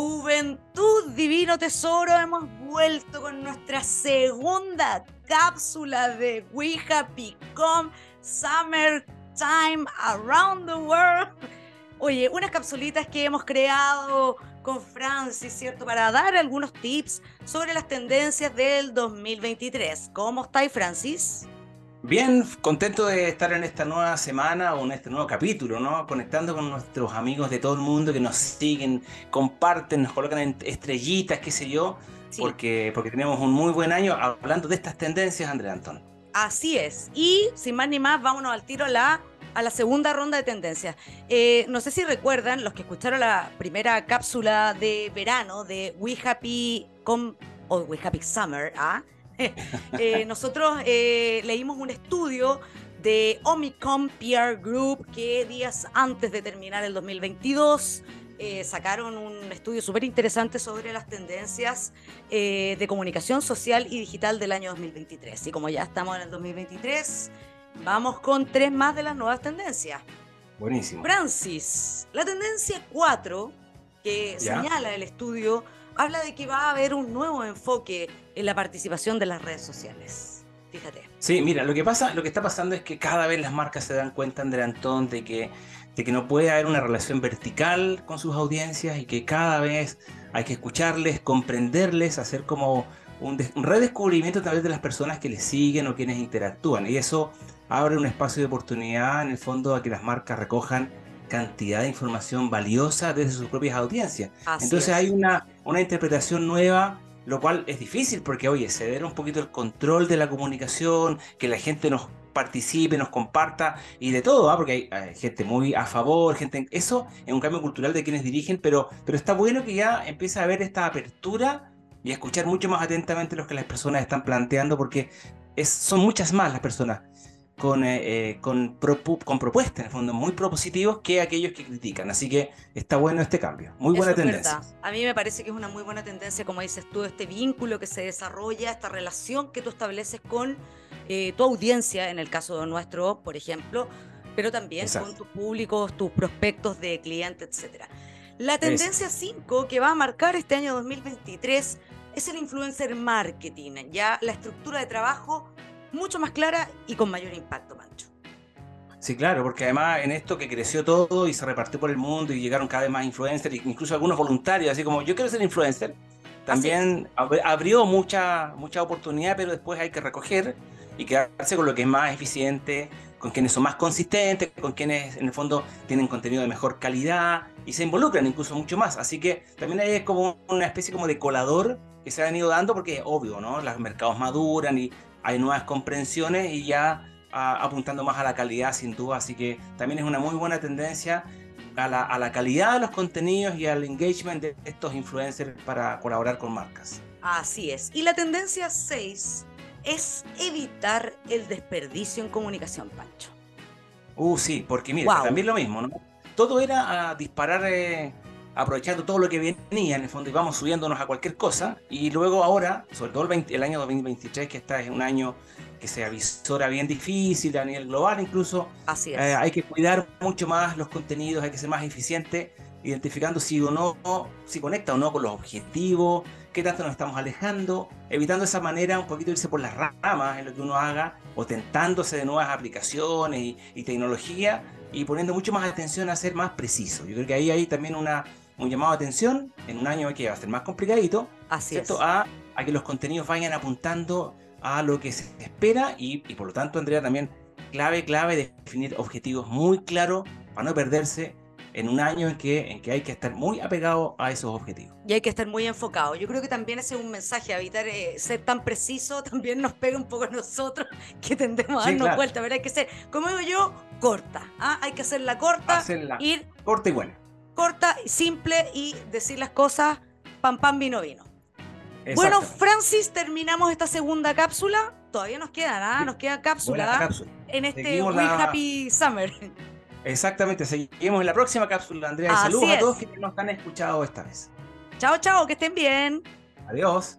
Juventud Divino Tesoro, hemos vuelto con nuestra segunda cápsula de Happy Come Summer Time Around the World. Oye, unas capsulitas que hemos creado con Francis, ¿cierto? Para dar algunos tips sobre las tendencias del 2023. ¿Cómo estáis, Francis? Bien, contento de estar en esta nueva semana o en este nuevo capítulo, ¿no? Conectando con nuestros amigos de todo el mundo que nos siguen, comparten, nos colocan en estrellitas, qué sé yo, porque, porque tenemos un muy buen año hablando de estas tendencias, Andrea Antón. Así es. Y sin más ni más, vámonos al tiro a la, a la segunda ronda de tendencias. Eh, no sé si recuerdan, los que escucharon la primera cápsula de verano de We Happy Com o We Happy Summer, ¿ah? Eh, nosotros eh, leímos un estudio de Omicom PR Group que días antes de terminar el 2022 eh, sacaron un estudio súper interesante sobre las tendencias de comunicación social y digital del año 2023. Y como ya estamos en el 2023, vamos con tres más de las nuevas tendencias. Buenísimo. Francis, la tendencia 4 que señala el estudio habla de que va a haber un nuevo enfoque en la participación de las redes sociales. Fíjate. Sí, mira, lo que pasa, lo que está pasando es que cada vez las marcas se dan cuenta, André Antón, de que, de que no puede haber una relación vertical con sus audiencias y que cada vez hay que escucharles, comprenderles, hacer como un, un redescubrimiento a través de las personas que les siguen o quienes interactúan. Y eso abre un espacio de oportunidad en el fondo a que las marcas recojan cantidad de información valiosa desde sus propias audiencias. Entonces hay una, una interpretación nueva, lo cual es difícil porque, oye, ceder un poquito el control de la comunicación, que la gente nos participe, nos comparta y de todo, ¿ah? porque hay, gente muy a favor, gente... Eso es un cambio cultural de quienes dirigen, pero, pero está bueno que ya empiece a haber esta apertura y escuchar mucho más atentamente lo que las personas están planteando, porque es, son muchas más las personas con, eh, eh, con, con, propuestas, en el fondo, muy propositivos que aquellos que critican. Así que está bueno este cambio. Muy buena tendencia. A mí me parece que es una muy buena tendencia, como dices tú, este vínculo que se desarrolla, esta relación que tú estableces con eh, tu audiencia, en el caso de nuestro, por ejemplo, pero también con tus públicos, tus prospectos de clientes, etcétera. La tendencia 5 que va a marcar este año 2023 es el influencer marketing, ya la estructura de trabajo mucho más clara y con mayor impacto, Mancho. Sí, claro, porque además en esto que creció todo y se repartió por el mundo y llegaron cada vez más influencers, incluso algunos voluntarios, así como yo quiero ser influencer, también abrió mucha, mucha oportunidad, pero después hay que recoger y quedarse con lo que es más eficiente, con quienes son más consistentes, con quienes en el fondo tienen contenido de mejor calidad y se involucran incluso mucho más. Así que también hay como una especie como de colador que se ha venido dando porque es obvio, ¿no? Los mercados maduran y hay nuevas comprensiones y ya ah, apuntando más a la calidad sin duda, así que también es una muy buena tendencia a la, a la, calidad de los contenidos y al engagement de estos influencers para colaborar con marcas. Así es. Y la tendencia 6 es evitar el desperdicio en comunicación, Pancho. Uh, sí, porque mira, también lo mismo, ¿no? Todo era a disparar eh, aprovechando todo lo que venía en el fondo y vamos subiéndonos a cualquier cosa. Y luego ahora, sobre todo el, el año 2023, que está es un año que se avisora bien difícil a nivel global incluso. Así es. Eh, hay que cuidar mucho más los contenidos, hay que ser más eficiente, identificando si o no, si conecta o no con los objetivos, qué tanto nos estamos alejando, evitando de esa manera un poquito irse por las ramas en lo que uno haga, o tentándose de nuevas aplicaciones y, y tecnología, y poniendo mucho más atención a ser más preciso. Yo creo que ahí hay también una, un llamado de atención en un año que va a ser más complicadito, Así A, a, que los contenidos vayan apuntando a lo que se espera y, por lo tanto, Andrea, también clave, clave definir objetivos muy claros para no perderse en un año en que, en que hay que estar muy apegado a esos objetivos. Y hay que estar muy enfocado. Yo creo que también ese es un mensaje, evitar eh, ser tan preciso, también nos pega un poco a nosotros que tendemos a darnos vuelta, Hay que ser, como digo yo, corta. ¿ah? Hay que hacerla corta, hacerla ir corta y buena corta, simple y decir las cosas pam pam vino vino. Bueno, Francis, terminamos esta segunda cápsula. Todavía nos queda, ¿ah? Nos queda cápsula, ¿ah? en este We Happy Summer. Exactamente, seguimos en la próxima cápsula, Andrea. Y saludos a todos quienes nos han escuchado esta vez. Chao, chao, que estén bien. Adiós.